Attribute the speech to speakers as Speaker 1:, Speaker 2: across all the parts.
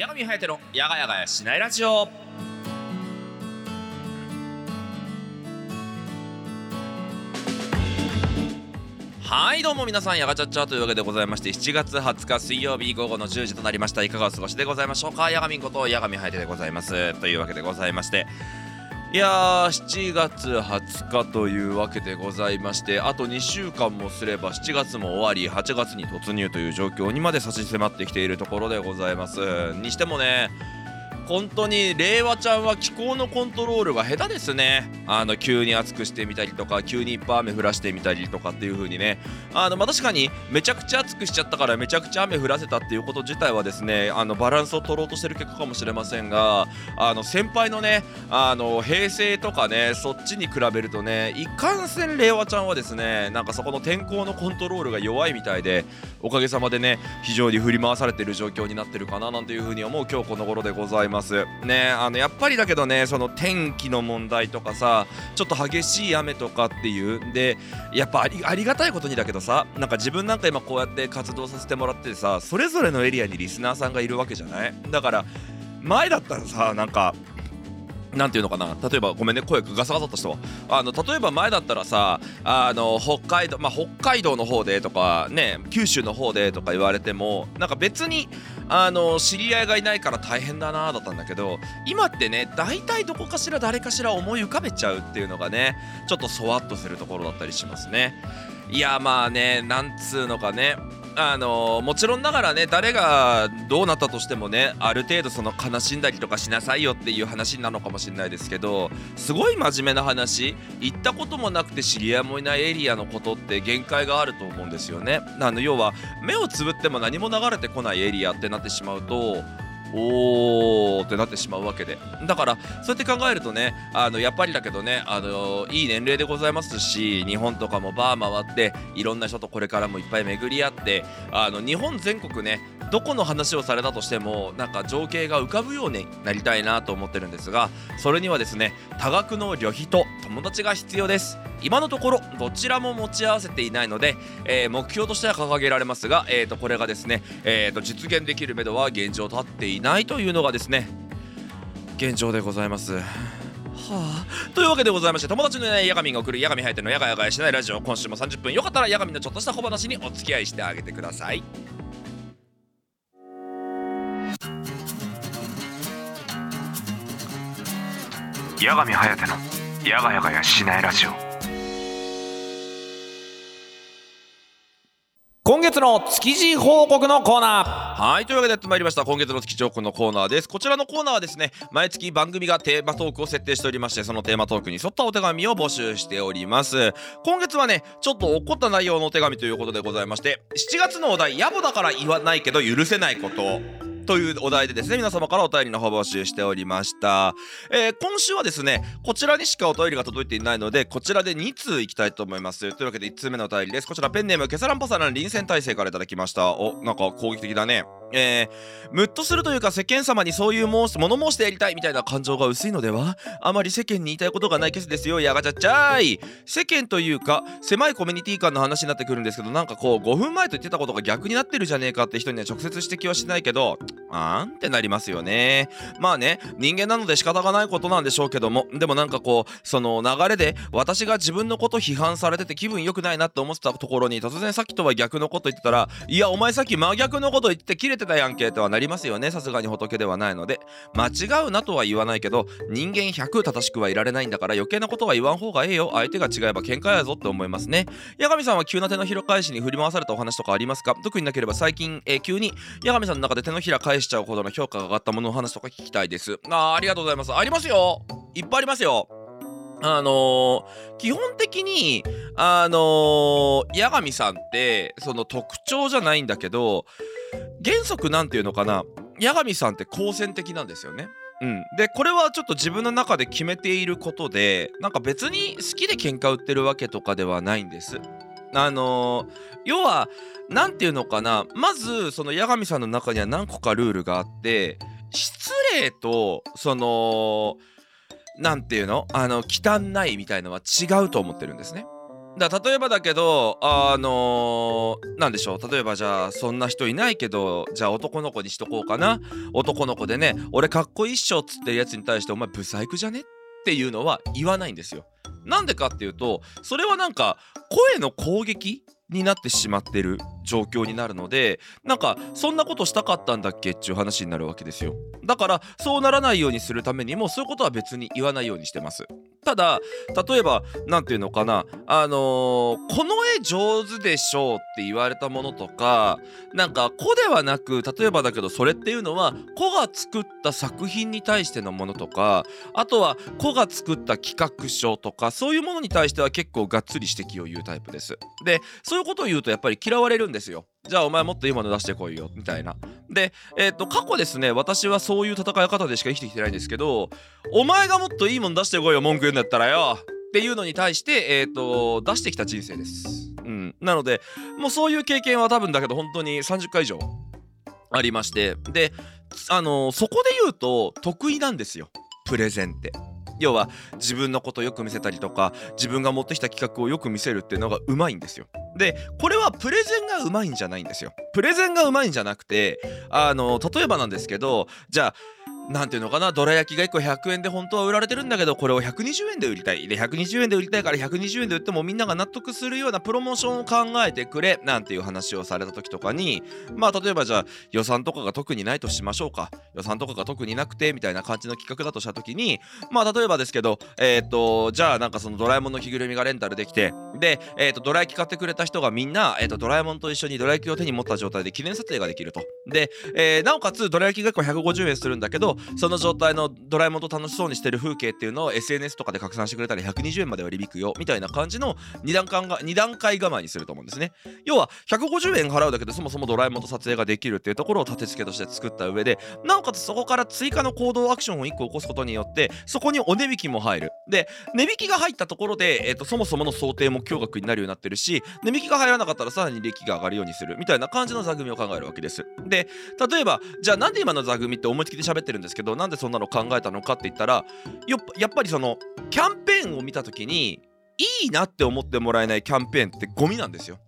Speaker 1: 矢上隼のやがやがやしないラジオ。はいどうも皆さんやがちゃっちゃというわけでございまして7月20日水曜日午後の10時となりました。いかがお過ごしでございましょうか？やがみんことやがみはやてでございます。というわけでございましていやー7月20日というわけでございましてあと2週間もすれば7月も終わり8月に突入という状況にまで差し迫ってきているところでございます。にしてもね本当に令和ちゃんは気候のコントロールが下手ですねあの急に暑くしてみたりとか急にいっぱい雨降らしてみたりとかっていう風にねあの、まあ、確かにめちゃくちゃ暑くしちゃったからめちゃくちゃ雨降らせたっていうこと自体はですねあのバランスを取ろうとしてる結果かもしれませんがあの先輩のねあの平成とかねそっちに比べるとねいかんせん令和ちゃんはですねなんかそこの天候のコントロールが弱いみたいでおかげさまでね非常に振り回されてる状況になってるかななんていう風に思う今日この頃でございます。ます。ねあのやっぱりだけどねその天気の問題とかさちょっと激しい雨とかっていうでやっぱありがたいことにだけどさなんか自分なんか今こうやって活動させてもらってさそれぞれのエリアにリスナーさんがいるわけじゃない？だから前だったらさなんかなんていうのかな？例えばごめんね声ガサガサとしたわ。あの例えば前だったらさあの北海道まあ北海道の方でとかね九州の方でとか言われてもなんか別にあの知り合いがいないから大変だなだったんだけど今ってね大体どこかしら誰かしら思い浮かべちゃうっていうのがねちょっとそわっとするところだったりしますね。いやまあねなんつうのかね。あのもちろんながらね誰がどうなったとしてもねある程度その悲しんだりとかしなさいよっていう話なのかもしれないですけどすごい真面目な話行ったこともなくて知り合いもいないエリアのことって限界があると思うんですよね。あの要は目をつぶっても何も流れてこないエリアってなってしまうとおーってなってしまうわけで。だからそうやって考えるとねあのやっぱりだけどねあのいい年齢でございますし日本とかもバー回っていろんな人とこれからもいっぱい巡り合ってあの日本全国ねどこの話をされたとしてもなんか情景が浮かぶようになりたいなと思ってるんですがそれにはですね多額の旅費と友達が必要です。今のところどちらも持ち合わせていないので、えー、目標としては掲げられますが、えー、とこれがですね、えー、と実現できるめどは現状立ってい。ないというのがですね現状でございます。はあ、というわけでございまして友達のいないヤガミが送るヤガミハイテのヤガヤガしないラジオ今週も30分よかったらヤガミのちょっとした小話にお付き合いしてあげてください。
Speaker 2: 八神颯のやがやがやしないラジオ
Speaker 1: 今月の築地報告のコーナー。はいというわけでやってまいりました。今月の築地報告のコーナーです。こちらのコーナーはですね毎月番組がテーマトークを設定しておりましてそのテーマトークに沿ったお手紙を募集しております。今月はねちょっと怒った内容のお手紙ということでございまして7月のお題野暮だから言わないけど許せないこと。というお題でですね、皆様からお便りの方募集しておりました。えー、今週はですね、こちらにしかお便りが届いていないので、こちらで2通いきたいと思います。というわけで1通目のお便りです。こちらペンネーム、ケサランパサラン臨戦体制からいただきました。お、なんか攻撃的だね。えー、ムッとするというか世間様にそういう物申してやりたいみたいな感情が薄いのではあまり世間に言いたいことがないケースですよ。やがちゃっちゃーい。世間というか狭いコミュニティ間の話になってくるんですけどなんかこう5分前と言ってたことが逆になってるじゃねえかって人には直接指摘はしないけどあんってなりますよね。まあね人間なので仕方がないことなんでしょうけどもでもなんかこうその流れで私が自分のこと批判されてて気分良くないなって思ってたところに突然さっきとは逆のこと言ってたらいやお前さっき真逆のこと言って切れてたやんけとはなりますよね。さすがに仏ではないので。間違うなとは言わないけど人間100正しくはいられないんだから余計なことは言わん方がええよ。相手が違えば喧嘩やぞって思いますね。八神さんは急な手のひら返しに振り回されたお話とかありますか？特になければ最近、えー、急に八神さんの中で手のひら返しちゃうほどの評価が上がったものの話とか聞きたいです。あありがとうございます。ありますよ。いっぱいありますよ。あのー、基本的に、あのー、八神さんって、その特徴じゃないんだけど、原則なんていうのかな、八神さんって好戦的なんですよね。うん、でこれはちょっと自分の中で決めていることでなんか別に好きで喧嘩売ってるわけとかではないんです。あのー、要は何て言うのかな？まずその八神さんの中には何個かルールがあって失礼とその何て言うの？あの汚いみたいのは違うと思ってるんですね。だ例えばだけどあのー、なんでしょう。例えばじゃあそんな人いないけどじゃあ男の子にしとこうかな。男の子でね俺かっこいいっしょっつってるやつに対してお前ブサイクじゃね？っていうのは言わないんですよ。なんでかっていうとそれはなんか声の攻撃になってしまってる。状況になるのでなんかそんなことしたかったんだっけ？っていう話になるわけですよ。だからそうならないようにするためにもそういうことは別に言わないようにしてます。ただ例えば何て言うのかな？あのー、この絵上手でしょうって言われたものとかなんか子ではなく例えばだけどそれっていうのは子が作った作品に対してのものとかあとは子が作った企画書とかそういうものに対しては結構がっつり指摘を言うタイプです。でそういうことを言うとやっぱり嫌われるんですよ。じゃあお前もっといいもの出してこいよ。みたいな。でえっ、ー、と過去ですね私はそういう戦い方でしか生きてきてないんですけどお前がもっといいもの出してこいよ文句言うんだったらよ。っていうのに対してえっ、ー、と出してきた人生です。うん。なのでもうそういう経験は多分だけど本当に30回以上ありまして。であのそこで言うと得意なんですよ。プレゼンって。要は自分のことよく見せたりとか自分が持ってきた企画をよく見せるっていうのがうまいんですよ。でこれはプレゼンがうまいんじゃないんですよ。プレゼンがうまいんじゃなくてあの例えばなんですけどじゃあなんていうのかな？どら焼きが1個100円で本当は売られてるんだけどこれを120円で売りたい。で120円で売りたいから120円で売ってもみんなが納得するようなプロモーションを考えてくれなんていう話をされた時とかにまあ例えばじゃあ予算とかが特にないとしましょうか。予算とかが特になくてみたいな感じの企画だとした時にまあ例えばですけどえっ、とじゃあなんかそのドラえもんの着ぐるみがレンタルできてでえっ、とドラ焼き買ってくれた人がみんなえっ、とドラえもんと一緒にドラ焼きを手に持った状態で記念撮影ができると。で、えー、なおかつドラ焼きが1個150円するんだけどその状態のドラえもんと楽しそうにしてる風景っていうのを SNS とかで拡散してくれたら120円まで割引くよみたいな感じの2段階が2段階構えにすると思うんですね。要は150円払うだけでそもそもドラえもんと撮影ができるっていうところを立て付けとして作った上でなおかつそこから追加の行動アクションを1個起こすことによってそこにお値引きも入る。で値引きが入ったところで、えーと、そもそもの想定目標額になるようになってるし値引きが入らなかったらさらに利益が上がるようにするみたいな感じの座組を考えるわけです。で例えばじゃあなんで今の座組って思いつきで喋ってるんですですけどなんでそんなの考えたのかって言ったらやっぱりそのキャンペーンを見た時にいいなって思ってもらえないキャンペーンってゴミなんですよ。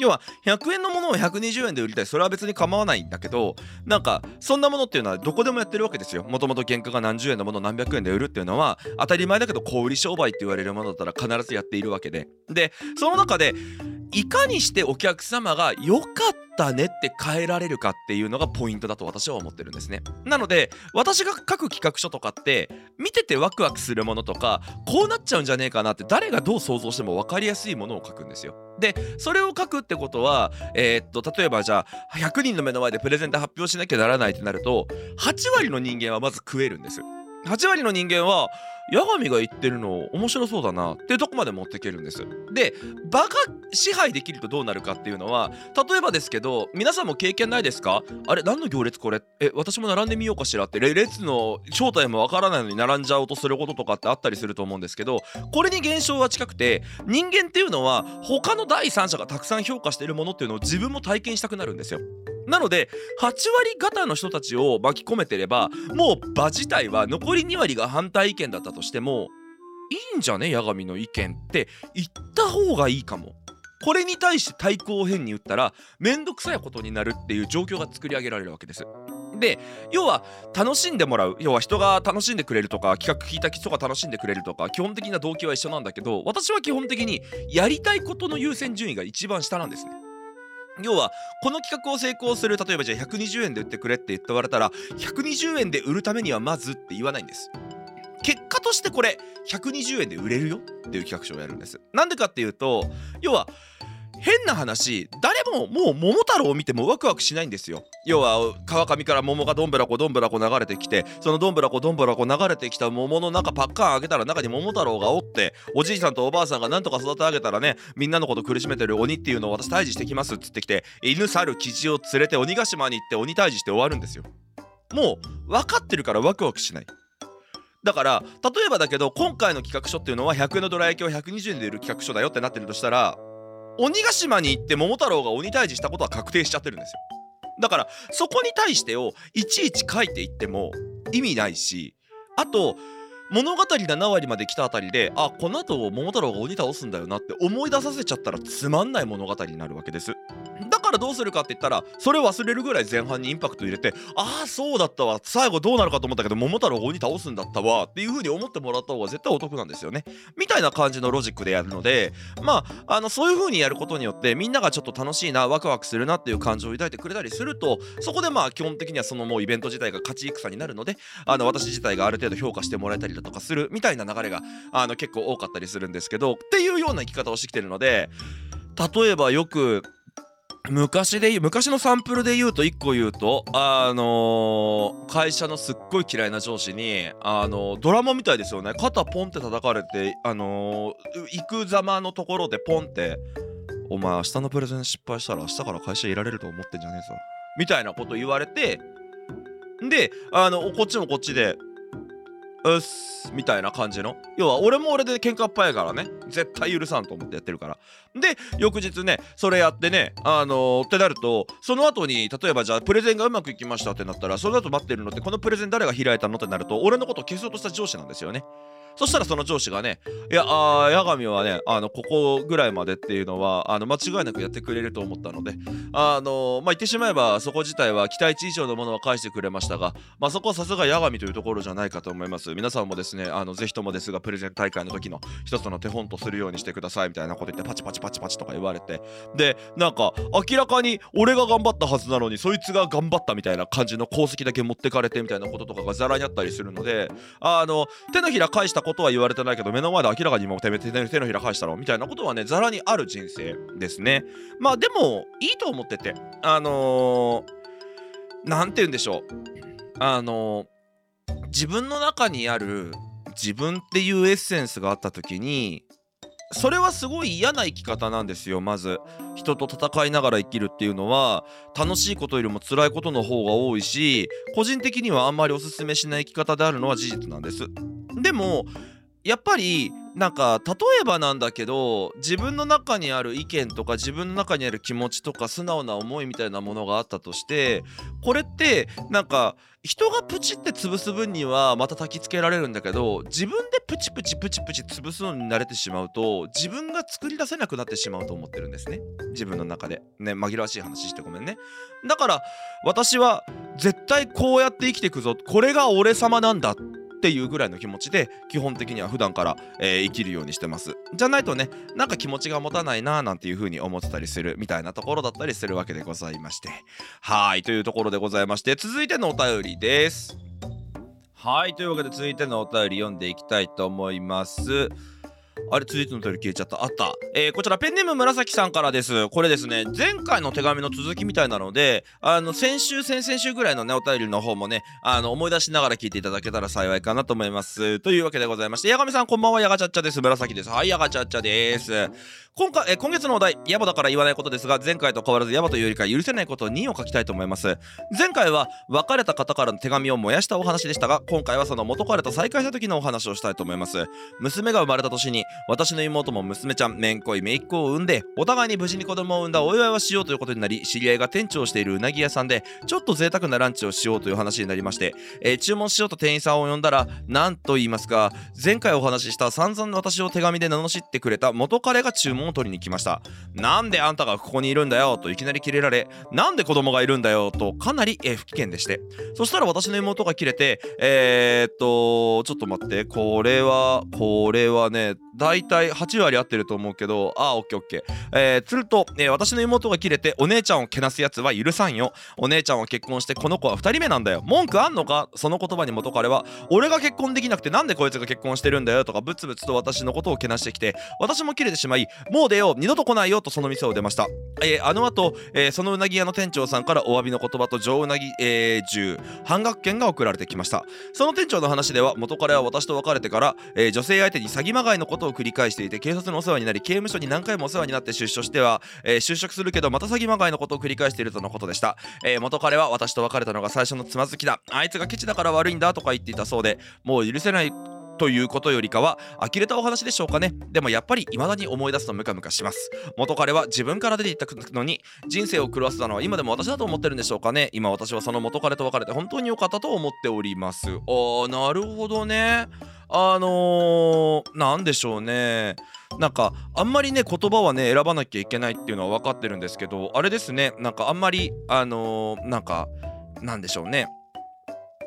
Speaker 1: 要は100円のものを120円で売りたい。それは別に構わないんだけどなんかそんなものっていうのはどこでもやってるわけですよ。もともと原価が何十円のものを何百円で売るっていうのは当たり前だけど小売商売って言われるものだったら必ずやっているわけで。でその中でいかにしてお客様が良かったねって変えられるかっていうのがポイントだと私は思ってるんですね。なので私が書く企画書とかって見ててワクワクするものとかこうなっちゃうんじゃねえかなって誰がどう想像しても分かりやすいものを書くんですよ。でそれを書くってことはえー、っと例えばじゃあ100人の目の前でプレゼンで発表しなきゃならないってなると8割の人間はまず食えるんです8割の人間は八神が言ってるの面白そうだなっていうとこまで持っていけるんです。で場が支配できるとどうなるかっていうのは例えばですけど皆さんも経験ないですか？あれ何の行列これ？え私も並んでみようかしらって。列の正体もわからないのに並んじゃおうとすることとかってあったりすると思うんですけどこれに現象は近くて人間っていうのは他の第三者がたくさん評価しているものっていうのを自分も体験したくなるんですよ。なので8割方の人たちを巻き込めてればもう場自体は残り2割が反対意見だったと。としてもいいんじゃね？八神の意見って言った方がいいかも。これに対して対抗を変に言ったらめんどくさいことになるっていう状況が作り上げられるわけです。で要は楽しんでもらう要は人が楽しんでくれるとか企画聞いた人が楽しんでくれるとか基本的な動機は一緒なんだけど私は基本的にやりたいことの優先順位が一番下なんですね。要はこの企画を成功する例えばじゃあ120円で売ってくれって言って言われたら120円で売るためにはまずって言わないんです結果としてこれ120円で売れるよ？っていう企画書をやるんです。なんでかっていうと要は変な話誰ももう桃太郎を見てもワクワクしないんですよ。要は川上から桃がどんぶらこどんぶらこ流れてきてそのどんぶらこどんぶらこ流れてきた桃の中パッカン開けたら中に桃太郎がおっておじいさんとおばあさんがなんとか育て上げたらねみんなのこと苦しめてる鬼っていうのを私退治してきますっつってきて犬猿キジを連れて鬼ヶ島に行って鬼退治して終わるんですよ。もう分かってるからワクワクしない。だから例えばだけど今回の企画書っていうのは100円のどら焼きを120円で売る企画書だよってなってるとしたら鬼ヶ島に行って桃太郎が鬼退治したことは確定しちゃってるんですよ。だからそこに対してをいちいち書いていっても意味ないしあと物語7割まで来たあたりであこの後桃太郎が鬼倒すんだよなって思い出させちゃったらつまんない物語になるわけです。からどうするかって言ったらそれを忘れるぐらい前半にインパクト入れてああそうだったわ。最後どうなるかと思ったけど桃太郎が鬼倒すんだったわ。っていう風に思ってもらった方が絶対お得なんですよね。みたいな感じのロジックでやるのでまああのそういう風にやることによってみんながちょっと楽しいなワクワクするなっていう感情を抱いてくれたりするとそこでまあ基本的にはそのもうイベント自体が勝ち戦になるのであの私自体がある程度評価してもらえたりだとかするみたいな流れがあの結構多かったりするんですけどっていうような生き方をしてきてるので例えばよく昔で昔のサンプルで言うと1個言うとあのー、会社のすっごい嫌いな上司にあのー、ドラマみたいですよね。肩ポンって叩かれてあのー、行くざまのところでポンってお前明日のプレゼン失敗したら明日から会社いられると思ってんじゃねえぞ。みたいなこと言われてであのこっちもこっちでうっすみたいな感じの。要は俺も俺で喧嘩っ早いからね。絶対許さんと思ってやってるから。で翌日ねそれやってねあのー、ってなるとその後に例えばじゃあプレゼンがうまくいきましたってなったらその後待ってるのってこのプレゼン誰が開いたのってなると俺のことを消そうとした上司なんですよね。そしたらその上司がね、いや、あ八神はね、あの、ここぐらいまでっていうのは、あの、間違いなくやってくれると思ったので、あの、まあ、言ってしまえば、そこ自体は期待値以上のものは返してくれましたが、まあ、そこはさすが八神というところじゃないかと思います。皆さんもですね、あの、ぜひともですが、プレゼン大会の時の一つの手本とするようにしてくださいみたいなこと言って、パチパチパチパチとか言われて、で、なんか、明らかに俺が頑張ったはずなのに、そいつが頑張ったみたいな感じの功績だけ持ってかれてみたいなこととかがざらにあったりするので、あの、手のひら返したことは言われてないけど目の前で明らかにもうてめ手のひら返したろみたいなことはねざらにある人生ですね。まあでもいいと思っててあの何、ー、て言うんでしょう。あのー、自分の中にある自分っていうエッセンスがあった時にそれはすごい嫌な生き方なんですよまず。人と戦いながら生きるっていうのは楽しいことよりも辛いことの方が多いし個人的にはあんまりおすすめしない生き方であるのは事実なんです。でもやっぱりなんか例えばなんだけど自分の中にある意見とか自分の中にある気持ちとか素直な思いみたいなものがあったとしてこれってなんか人がプチって潰す分にはまた焚きつけられるんだけど自分でプチプチプチプチ潰すのに慣れてしまうと自分が作り出せなくなってしまうと思ってるんですね。自分の中で。ね紛らわしい話してごめんね。だから私は絶対こうやって生きていくぞ。これが俺様なんだ。っていうぐらいの気持ちで基本的には普段から、えー、生きるようにしてます。じゃないとねなんか気持ちが持たないなーなんていう風に思ってたりするみたいなところだったりするわけでございまして。はいというところでございまして続いてのお便りです。はいというわけで続いてのお便り読んでいきたいと思います。あれ、続いてのお便り消えちゃった。あった。えー、こちら、ペンネーム紫さんからです。これですね、前回の手紙の続きみたいなので、あの、先週、先々週ぐらいのね、お便りの方もね、あの、思い出しながら聞いていただけたら幸いかなと思います。というわけでございまして、八神さん、こんばんは、やがちゃっちゃです。紫です。はい、やがちゃっちゃです。今回、え今月のお題、ヤバだから言わないことですが、前回と変わらずヤバというよりか許せないこと2を書きたいと思います。前回は、別れた方からの手紙を燃やしたお話でしたが、今回はその元彼と再会した時のお話をしたいと思います。娘が生まれた年に、私の妹も娘ちゃん、めんこいめいっ子を産んで、お互いに無事に子供を産んだお祝いをしようということになり、知り合いが店長をしているうなぎ屋さんで、ちょっと贅沢なランチをしようという話になりまして、えー、注文しようと店員さんを呼んだら、なんと言いますか、前回お話しした散々私を手紙で罵ってくれた元彼が注文を取りに来ました。なんであんたがここにいるんだよといきなりキレられ、なんで子供がいるんだよとかなり、え不機嫌でして。そしたら私の妹が切れて、えー、っと、ちょっと待って、これは、これはね、大体8割合ってると思うけど、あー、オッケーオッケー。えー、すると、えー、私の妹が切れて、お姉ちゃんをけなすやつは許さんよ。お姉ちゃんは結婚して、この子は2人目なんだよ。文句あんのか？その言葉に元彼は、俺が結婚できなくてなんでこいつが結婚してるんだよ？とか、ブツブツと私のことをけなしてきて、私も切れてしまい、もう出よう、二度と来ないよとその店を出ました。えー、あの後、えー、そのうなぎ屋の店長さんからお詫びの言葉と上うなぎ、えー、銃、半額券が送られてきました。その店長の話では、元彼は私と別れてから、えー、女性相手に詐欺まがいのことことを繰り返していて、警察のお世話になり、刑務所に何回もお世話になって出所しては、えー、就職するけど、また詐欺まがいのことを繰り返しているとのことでした。えー、元彼は私と別れたのが最初のつまずきだ。あいつがケチだから悪いんだとか言っていたそうで、もう許せないということよりかは呆れたお話でしょうかね。でもやっぱり未だに思い出すとムカムカします。元彼は自分から出ていったのに人生を狂わせたのは今でも私だと思ってるんでしょうかね。今私はその元彼と別れて本当に良かったと思っております。あーなるほどね。あのー、なんでしょうね。なんかあんまりね言葉はね選ばなきゃいけないっていうのは分かってるんですけどあれですね。なんかあんまりあのー、なんかなんでしょうね。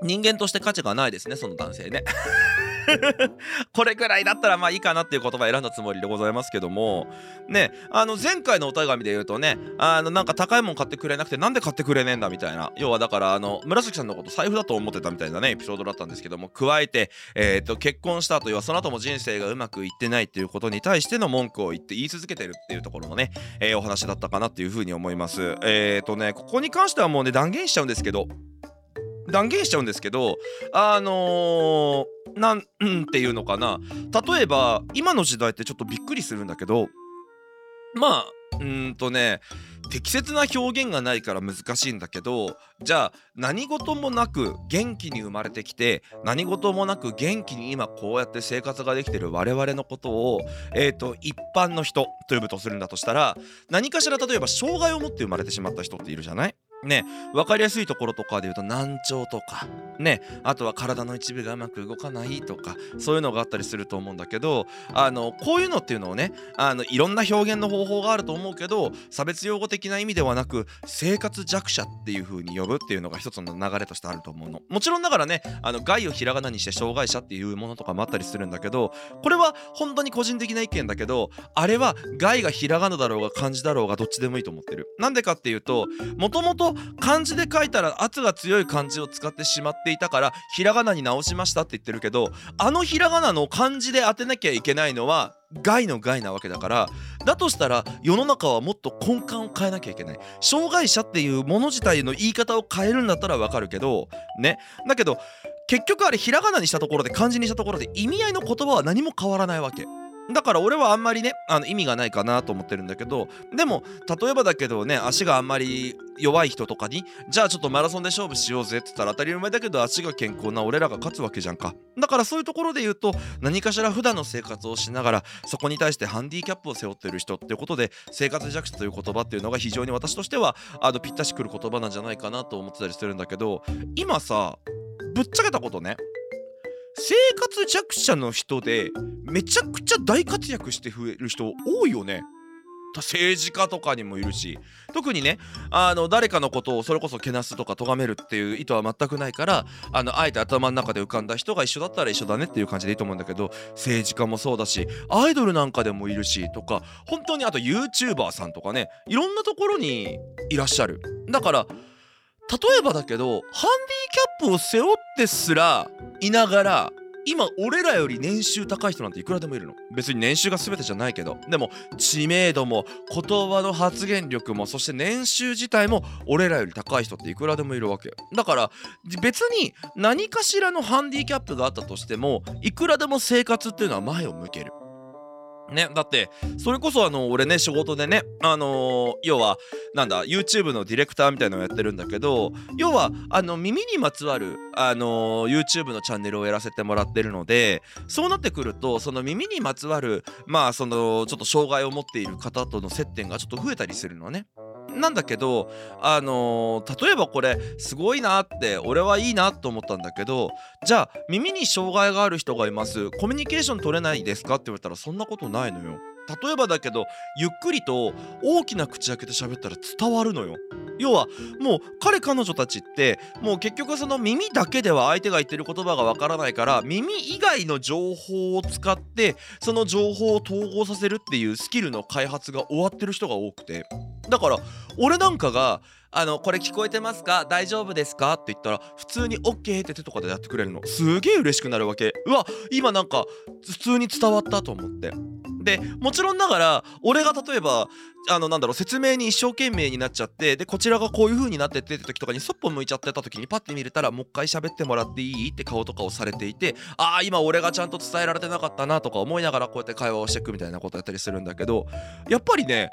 Speaker 1: 人間として価値がないですねその男性ね。これくらいだったらまあいいかなっていう言葉選んだつもりでございますけども。ねあの前回のお手紙で言うとねあのなんか高いもん買ってくれなくてなんで買ってくれねえんだみたいな。要はだからあの紫さんのこと財布だと思ってたみたいなねエピソードだったんですけども加えてえっ、と結婚した後要はその後も人生がうまくいってないっていうことに対しての文句を言って言い続けてるっていうところのね、え、お話だったかなっていうふうに思います。えっ、とねここに関してはもうね断言しちゃうんですけど断言しちゃうんですけどあのー、なんっていうのかな。例えば今の時代ってちょっとびっくりするんだけどまあうんとね適切な表現がないから難しいんだけどじゃあ何事もなく元気に生まれてきて何事もなく元気に今こうやって生活ができてる我々のことを、えーと、一般の人と呼ぶとするんだとしたら何かしら例えば障害を持って生まれてしまった人っているじゃない？ね、分かりやすいところとかで言うと難聴とか、ね、あとは体の一部がうまく動かないとか、そういうのがあったりすると思うんだけど、あの、こういうのっていうのをね、あの、いろんな表現の方法があると思うけど、差別用語的な意味ではなく、生活弱者っていう風に呼ぶっていうのが一つの流れとしてあると思うの。もちろんながらね、あの、害をひらがなにして障害者っていうものとかもあったりするんだけど、これは本当に個人的な意見だけど、あれは害がひらがなだろうが漢字だろうがどっちでもいいと思ってる。なんでかっていうと、もともと漢字で書いたら圧が強い漢字を使ってしまっていたからひらがなに直しましたって言ってるけどあのひらがなの漢字で当てなきゃいけないのは害の害なわけだからだとしたら世の中はもっと根幹を変えなきゃいけない。障害者っていうもの自体の言い方を変えるんだったらわかるけどね。だけど結局あれひらがなにしたところで漢字にしたところで意味合いの言葉は何も変わらないわけ。だから俺はあんまりねあの意味がないかなと思ってるんだけどでも例えばだけどね足があんまり弱い人とかにじゃあちょっとマラソンで勝負しようぜって言ったら当たり前だけど足が健康な俺らが勝つわけじゃんか。だからそういうところで言うと何かしら普段の生活をしながらそこに対してハンディキャップを背負ってる人っていうことで生活弱者という言葉っていうのが非常に私としてはあのぴったしくる言葉なんじゃないかなと思ってたりするんだけど今さぶっちゃけたことね生活弱者の人でめちゃくちゃ大活躍して増える人多いよね。政治家とかにもいるし。特にねあの誰かのことをそれこそけなすとか咎めるっていう意図は全くないからあのあえて頭の中で浮かんだ人が一緒だったら一緒だねっていう感じでいいと思うんだけど政治家もそうだしアイドルなんかでもいるしとか本当にあと YouTuber さんとかねいろんなところにいらっしゃる。だから例えばだけどハンディキャップを背負ってすらいながら今俺らより年収高い人なんていくらでもいるの。別に年収が全てじゃないけど。でも知名度も言葉の発言力もそして年収自体も俺らより高い人っていくらでもいるわけだから別に何かしらのハンディキャップがあったとしてもいくらでも生活っていうのは前を向ける。ね、だってそれこそあの俺ね仕事でねあのー、要はなんだ YouTube のディレクターみたいなのをやってるんだけど要はあの耳にまつわるあのー、YouTube のチャンネルをやらせてもらってるのでそうなってくるとその耳にまつわるまあそのちょっと障害を持っている方との接点がちょっと増えたりするのね。なんだけどあのー、例えばこれすごいなって俺はいいなと思ったんだけどじゃあ耳に障害がある人がいますコミュニケーション取れないですかって言われたらそんなことないのよ。例えばだけどゆっくりと大きな口開けて喋ったら伝わるのよ要はもう彼彼女たちってもう結局その耳だけでは相手が言ってる言葉がわからないから耳以外の情報を使ってその情報を統合させるっていうスキルの開発が終わってる人が多くてだから俺なんかがあの、これ聞こえてますか？大丈夫ですか？って言ったら、普通に OK って手とかでやってくれるの。すげえ嬉しくなるわけ。うわ、今なんか、普通に伝わったと思って。で、もちろんながら、俺が例えば、あの、なんだろう、説明に一生懸命になっちゃって、で、こちらがこういう風になってってって時とかに、そっぽ向いちゃってた時に、パッて見れたら、もう一回喋ってもらっていいって顔とかをされていて、ああ、今俺がちゃんと伝えられてなかったなとか思いながら、こうやって会話をしていくみたいなことやったりするんだけど、やっぱりね、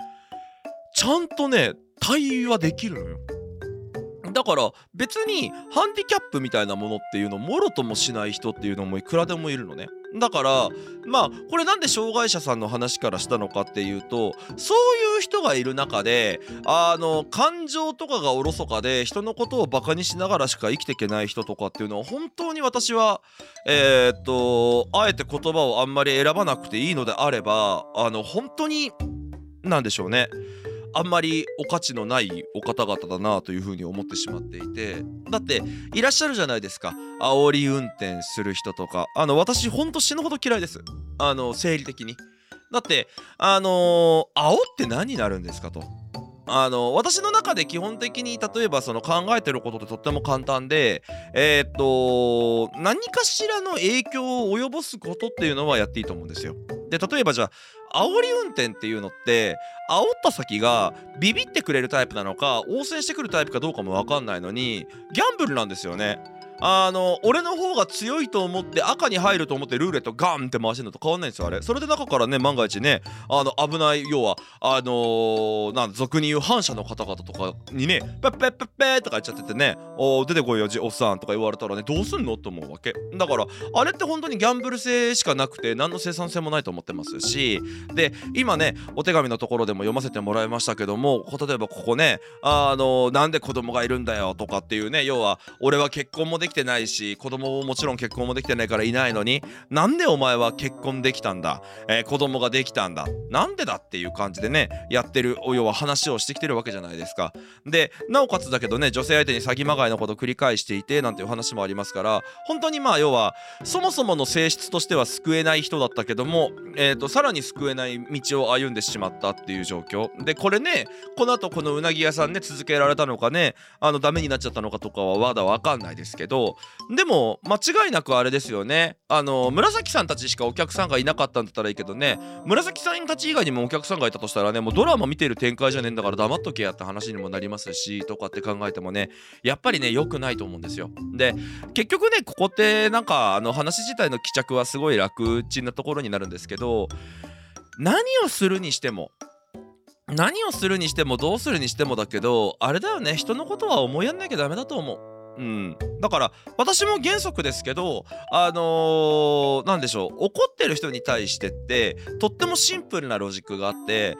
Speaker 1: ちゃんとね、対話できるのよ。だから別にハンディキャップみたいなものっていうのもろともしない人っていうのもいくらでもいるのね。だからまあこれなんで障害者さんの話からしたのかっていうとそういう人がいる中であの感情とかがおろそかで人のことをバカにしながらしか生きていけない人とかっていうのは本当に私はえー、っとあえて言葉をあんまり選ばなくていいのであればあの本当になんでしょうね。あんまりお価値のないお方々だなというふうに思ってしまっていて。だっていらっしゃるじゃないですか。煽り運転する人とか。あの私ほんと死ぬほど嫌いです。あの生理的に。だってあのー、煽って何になるんですかと。あの私の中で基本的に例えばその考えてることってとっても簡単でえー、っと何かしらの影響を及ぼすことっていうのはやっていいと思うんですよ。で例えばじゃあ煽り運転っていうのって煽った先がビビってくれるタイプなのか応戦してくるタイプかどうかも分かんないのにギャンブルなんですよね。あの俺の方が強いと思って赤に入ると思ってルーレットガンって回してるのと変わんないんですよあれ。それで中からね万が一ねあの危ない要はあのー、なん俗に言う反社の方々とかにねペッペッペッペーとか言っちゃっててねお出てこいよおっさんとか言われたらねどうすんのと思うわけ。だからあれって本当にギャンブル性しかなくて何の生産性もないと思ってますしで今ねお手紙のところでも読ませてもらいましたけども例えばここねあのー、なんで子供がいるんだよとかっていうね要は俺は結婚もできてないし子供ももちろん結婚もできてないからいないのになんでお前は結婚できたんだ、えー、子供ができたんだ。なんでだっていう感じでねやってる要は話をしてきてるわけじゃないですか。でなおかつだけどね女性相手に詐欺まがいのことを繰り返していてなんていう話もありますから本当にまあ要はそもそもの性質としては救えない人だったけども、えーと、さらに救えない道を歩んでしまったっていう状況。でこれねこの後このうなぎ屋さんね続けられたのかねあのダメになっちゃったのかとかはまだ分かんないですけどでも間違いなくあれですよね。あの紫さんたちしかお客さんがいなかったんだったらいいけどね。紫さんたち以外にもお客さんがいたとしたらねもうドラマ見てる展開じゃねえんだから黙っとけやって話にもなりますしとかって考えてもねやっぱりね良くないと思うんですよ。で結局ねここってなんかあの話自体の帰着はすごい楽ちんなところになるんですけど何をするにしても何をするにしてもどうするにしてもだけどあれだよね人のことは思いやんなきゃダメだと思う。うん、だから私も原則ですけどあのー、でしょう怒ってる人に対してってとってもシンプルなロジックがあって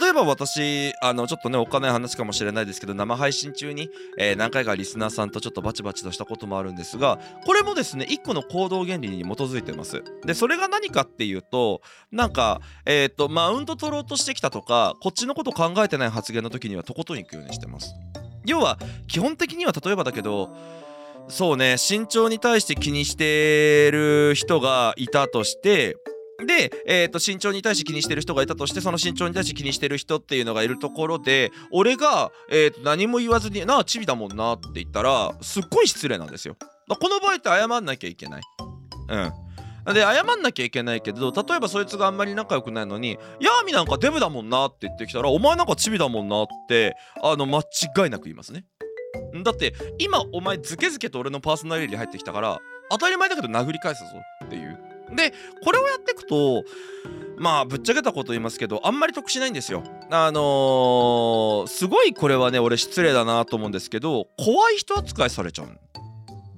Speaker 1: 例えば私あのちょっとねお金話かもしれないですけど生配信中に、えー、何回かリスナーさんとちょっとバチバチとしたこともあるんですがこれもですね一個の行動原理に基づいてます。でそれが何かっていうとなんかえっ、ー、とマウント取ろうとしてきたとかこっちのこと考えてない発言の時にはとことん行くようにしてます。要は基本的には例えばだけどそうね身長に対して気にしてる人がいたとしてで、えー、と身長に対して気にしてる人がいたとしてその身長に対して気にしてる人っていうのがいるところで俺が、えー、と何も言わずに「なあチビだもんな」って言ったらすっごい失礼なんですよ。この場合って謝んなきゃいけない。うんで謝んなきゃいけないけど例えばそいつがあんまり仲良くないのに「ヤーミなんかデブだもんな」って言ってきたら「お前なんかチビだもんな」ってあの間違いなく言いますね。だって今お前ズケズケと俺のパーソナリティ入ってきたから当たり前だけど殴り返すぞっていう。でこれをやっていくとまあぶっちゃけたこと言いますけどあんまり得しないんですよ。あのー、すごいこれはね俺失礼だなと思うんですけど怖い人扱いされちゃうん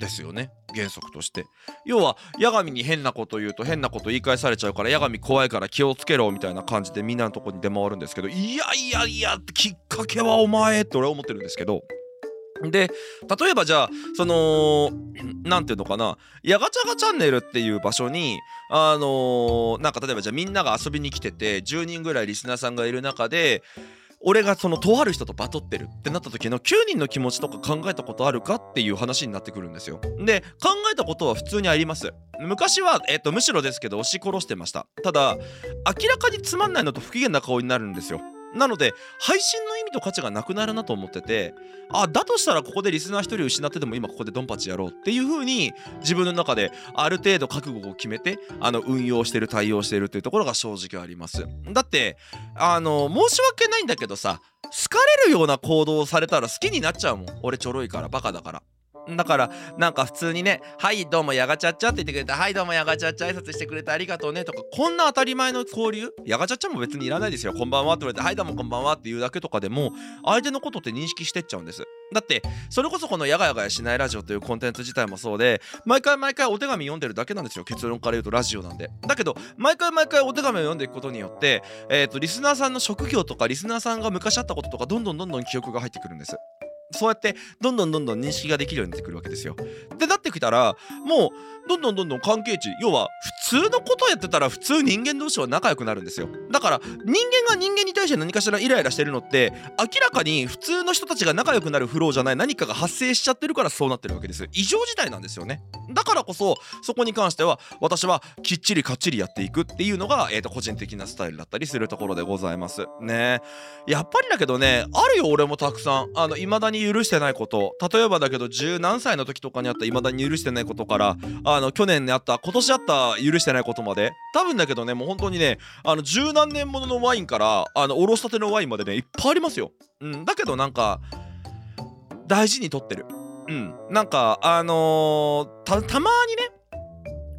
Speaker 1: ですよね。原則として。要は八神に変なこと言うと変なこと言い返されちゃうから八神怖いから気をつけろみたいな感じでみんなのとこに出回るんですけどいやいやいやきっかけはお前って俺は思ってるんですけど。で例えばじゃあその何ていうのかな「やがちゃがチャンネル」っていう場所にあのー、なんか例えばじゃあみんなが遊びに来てて10人ぐらいリスナーさんがいる中で俺がそのとある人とバトってるってなった時の9人の気持ちとか考えたことあるかっていう話になってくるんですよ。で考えたことは普通にあります。昔は、えっと、むしろですけど押し殺してました。ただ明らかにつまんないのと不機嫌な顔になるんですよ。なので配信の意味と価値がなくなるなと思っててあだとしたらここでリスナー1人失ってでも今ここでドンパチやろうっていう風に自分の中である程度覚悟を決めてあの運用してる対応してるっていうところが正直あります。だってあの申し訳ないんだけどさ好かれるような行動をされたら好きになっちゃうもん。俺ちょろいからバカだから。だからなんか普通にね「はいどうもやがちゃっちゃ」って言ってくれて「はいどうもやがちゃっちゃ挨拶してくれてありがとうね」とかこんな当たり前の交流？やがちゃっちゃも別にいらないですよ「こんばんは」って言われて「はいどうもこんばんは」って言うだけとかでも相手のことって認識してっちゃうんです。だってそれこそこの「やがやがやしないラジオ」というコンテンツ自体もそうで毎回毎回お手紙読んでるだけなんですよ。結論から言うとラジオなんで。だけど毎回毎回お手紙を読んでいくことによって、えー、とリスナーさんの職業とかリスナーさんが昔あったこととかどんどんどんどん記憶が入ってくるんです。そうやってどんどんどんどん認識ができるようになってくるわけですよ。でなってきたらもうどんどんどんどん関係値要は普通のことをやってたら普通人間同士は仲良くなるんですよ。だから人間が人間に対して何かしらイライラしてるのって明らかに普通の人たちが仲良くなるフローじゃない何かが発生しちゃってるからそうなってるわけです異常事態なんですよね。だからこそそこに関しては私はきっちりかっちりやっていくっていうのが、えー、と個人的なスタイルだったりするところでございますね。やっぱりだけどねあるよ俺もたくさん。あの未だに許してないこと。例えばだけど十何歳の時とかにあった未だに許してないことからあの去年にあった今年あった許してないことまで。多分だけどねもう本当にねあの十何年もののワインからあのおろしたてのワインまでねいっぱいありますよ、うん、だけどなんか大事にとってる。うんなんかあのーたたまにね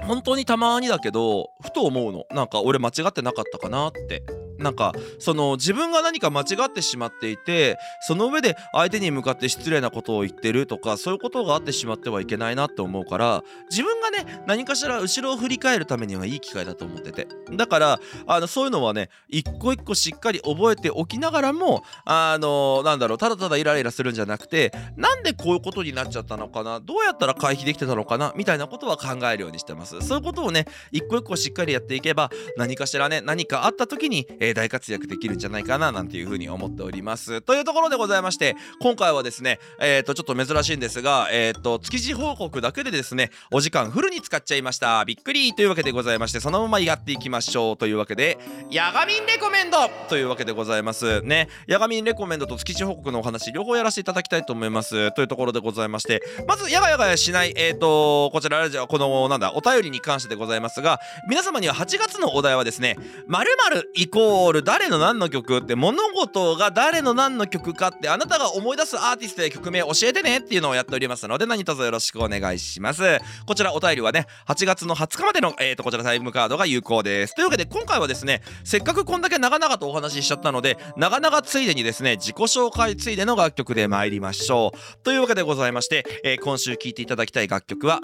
Speaker 1: 本当にたまにだけどふと思うの。なんか俺間違ってなかったかなって。なんかその自分が何か間違ってしまっていてその上で相手に向かって失礼なことを言ってるとかそういうことがあってしまってはいけないなって思うから自分がね何かしら後ろを振り返るためにはいい機会だと思ってて。だからあのそういうのはね一個一個しっかり覚えておきながらもあのなんだろうただただイライラするんじゃなくてなんでこういうことになっちゃったのかなどうやったら回避できてたのかなみたいなことは考えるようにしてます。そういうことをね一個一個しっかりやっていけば何かしらね何かあった時に、えー大活躍できるんじゃないかななんていうふうに思っております。というところでございまして今回はですねえっ、とちょっと珍しいんですがえっ、と築地報告だけでですねお時間フルに使っちゃいました。びっくりというわけでございましてそのままやっていきましょう。というわけでヤガミンレコメンド！というわけでございます。ね。ヤガミンレコメンドと築地報告のお話両方やらせていただきたいと思います。というところでございましてまずやがやがやしないえっ、とこちらラジオこのなんだお便りに関してでございますが皆様には8月のお題はですね〇〇イコールール誰の何の曲って物事が誰の何の曲かってあなたが思い出すアーティストや曲名教えてねっていうのをやっておりますので何卒よろしくお願いします。こちらお便りはね8月の20日までのえーとこちらタイムカードが有効です。というわけで今回はですねせっかくこんだけ長々とお話ししちゃったので長々ついでにですね自己紹介ついでの楽曲で参りましょう。というわけでございまして、えー今週聴いていただきたい楽曲は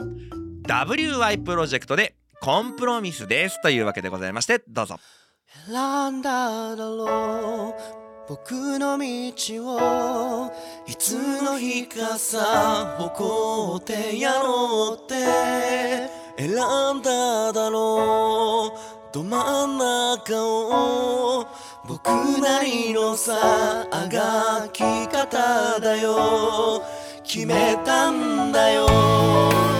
Speaker 1: WY プロジェクトでコンプロミスです。というわけでございましてどうぞ。
Speaker 3: 選んだだろう。僕の道をいつの日かさ誇ってやろうって。選んだだろう。ど真ん中を僕なりのさあがき方だよ。決めたんだよ。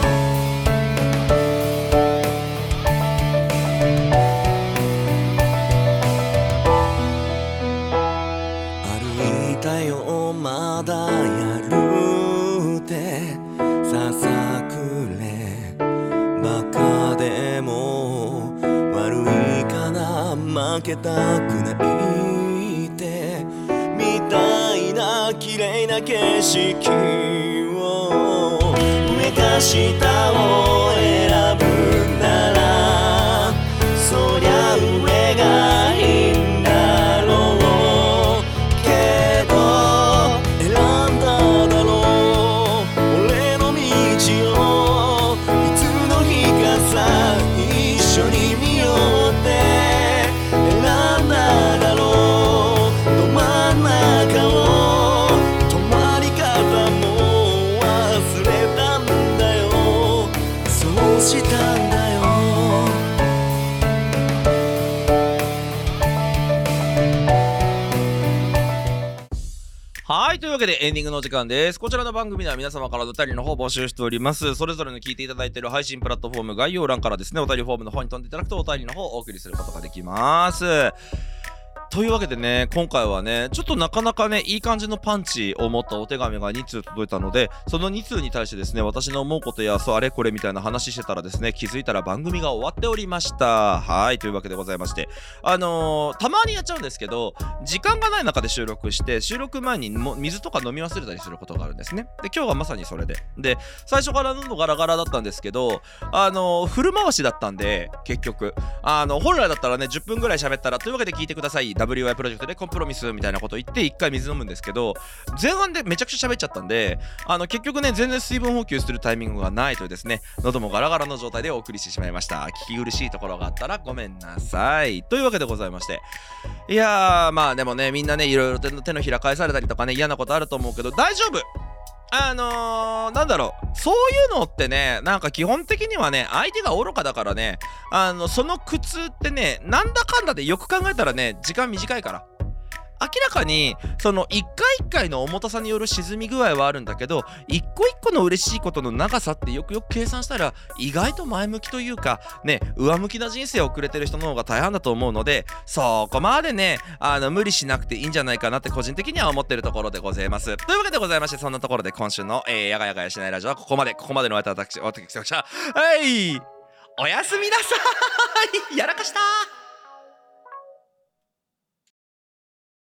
Speaker 1: わけでエンディングのお時間です。こちらの番組では皆様からお便りの方を募集しております。それぞれの聞いていただいている配信プラットフォーム概要欄からですねお便りフォームの方に飛んでいただくとお便りの方をお送りすることができます。というわけでね今回はねちょっとなかなかねいい感じのパンチを持ったお手紙が2通届いたのでその2通に対してですね私の思うことやそうあれこれみたいな話してたらですね気づいたら番組が終わっておりました。はいというわけでございまして。あのーたまにやっちゃうんですけど時間がない中で収録して収録前にも水とか飲み忘れたりすることがあるんですね。で今日はまさにそれで。で最初から喉ガラガラだったんですけどあのーフル回しだったんで結局。あの本来だったらね10分ぐらい喋ったらというわけで聞いてください。WY プロジェクトでコンプロミスみたいなこと言って1回水飲むんですけど前半でめちゃくちゃ喋っちゃったんであの結局ね全然水分補給するタイミングがないというですね喉もガラガラの状態でお送りしてしまいました。聞き苦しいところがあったらごめんなさい。というわけでございまして。いやーまあでもねみんなねいろいろ手のひら返されたりとかね嫌なことあると思うけど大丈夫。あのー、なんだろう、そういうのってね、なんか基本的にはね、相手が愚かだからね、あの、その苦痛ってね、なんだかんだでよく考えたらね、時間短いから。明らかにその一回一回の重たさによる沈み具合はあるんだけど一個一個の嬉しいことの長さってよくよく計算したら意外と前向きというかね上向きな人生を送れてる人の方が大半だと思うのでそこまでねあの無理しなくていいんじゃないかなって個人的には思ってるところでございます。というわけでございましてそんなところで今週の、えー、やがやがやしないラジオはここまでここまでの私私私はいおやすみなさいやらかした